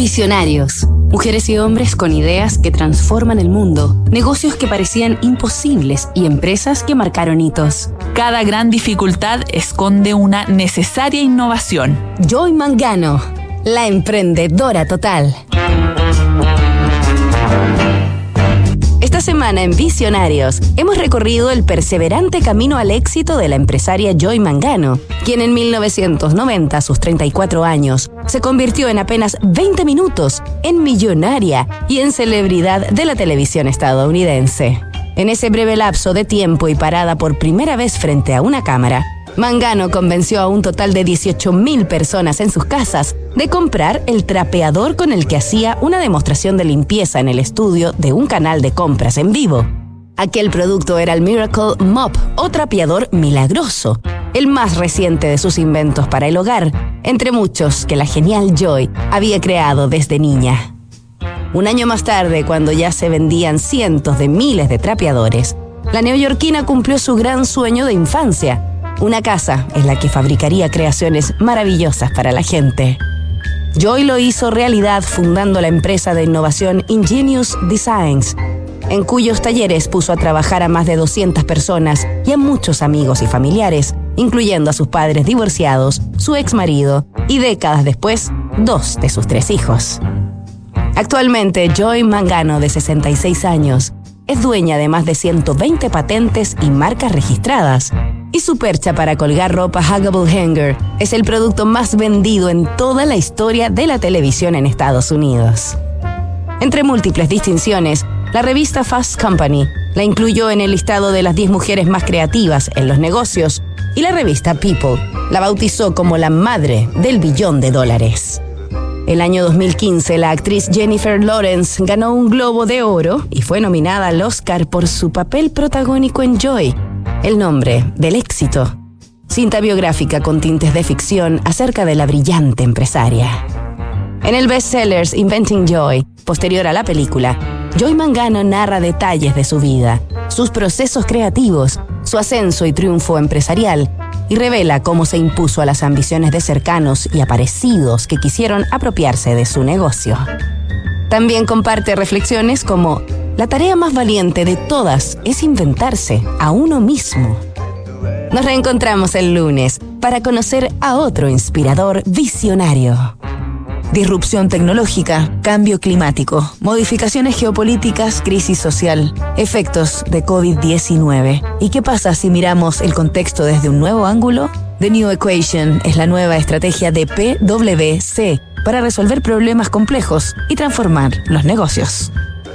Visionarios. Mujeres y hombres con ideas que transforman el mundo, negocios que parecían imposibles y empresas que marcaron hitos. Cada gran dificultad esconde una necesaria innovación. Joy Mangano, la emprendedora total. Semana en Visionarios hemos recorrido el perseverante camino al éxito de la empresaria Joy Mangano, quien en 1990, a sus 34 años, se convirtió en apenas 20 minutos en millonaria y en celebridad de la televisión estadounidense. En ese breve lapso de tiempo y parada por primera vez frente a una cámara, Mangano convenció a un total de 18.000 personas en sus casas de comprar el trapeador con el que hacía una demostración de limpieza en el estudio de un canal de compras en vivo. Aquel producto era el Miracle Mop o trapeador milagroso, el más reciente de sus inventos para el hogar, entre muchos que la genial Joy había creado desde niña. Un año más tarde, cuando ya se vendían cientos de miles de trapeadores, la neoyorquina cumplió su gran sueño de infancia, una casa en la que fabricaría creaciones maravillosas para la gente. Joy lo hizo realidad fundando la empresa de innovación Ingenious Designs, en cuyos talleres puso a trabajar a más de 200 personas y a muchos amigos y familiares, incluyendo a sus padres divorciados, su ex marido y décadas después, dos de sus tres hijos. Actualmente, Joy Mangano, de 66 años, es dueña de más de 120 patentes y marcas registradas, y su percha para colgar ropa Huggable Hanger es el producto más vendido en toda la historia de la televisión en Estados Unidos. Entre múltiples distinciones, la revista Fast Company la incluyó en el listado de las 10 mujeres más creativas en los negocios y la revista People la bautizó como la madre del billón de dólares. El año 2015, la actriz Jennifer Lawrence ganó un Globo de Oro y fue nominada al Oscar por su papel protagónico en Joy, el nombre del éxito. Cinta biográfica con tintes de ficción acerca de la brillante empresaria. En el bestsellers Inventing Joy, posterior a la película, Joy Mangano narra detalles de su vida, sus procesos creativos, su ascenso y triunfo empresarial y revela cómo se impuso a las ambiciones de cercanos y aparecidos que quisieron apropiarse de su negocio. También comparte reflexiones como la tarea más valiente de todas es inventarse a uno mismo. Nos reencontramos el lunes para conocer a otro inspirador visionario. Disrupción tecnológica, cambio climático, modificaciones geopolíticas, crisis social, efectos de COVID-19. ¿Y qué pasa si miramos el contexto desde un nuevo ángulo? The New Equation es la nueva estrategia de PwC para resolver problemas complejos y transformar los negocios.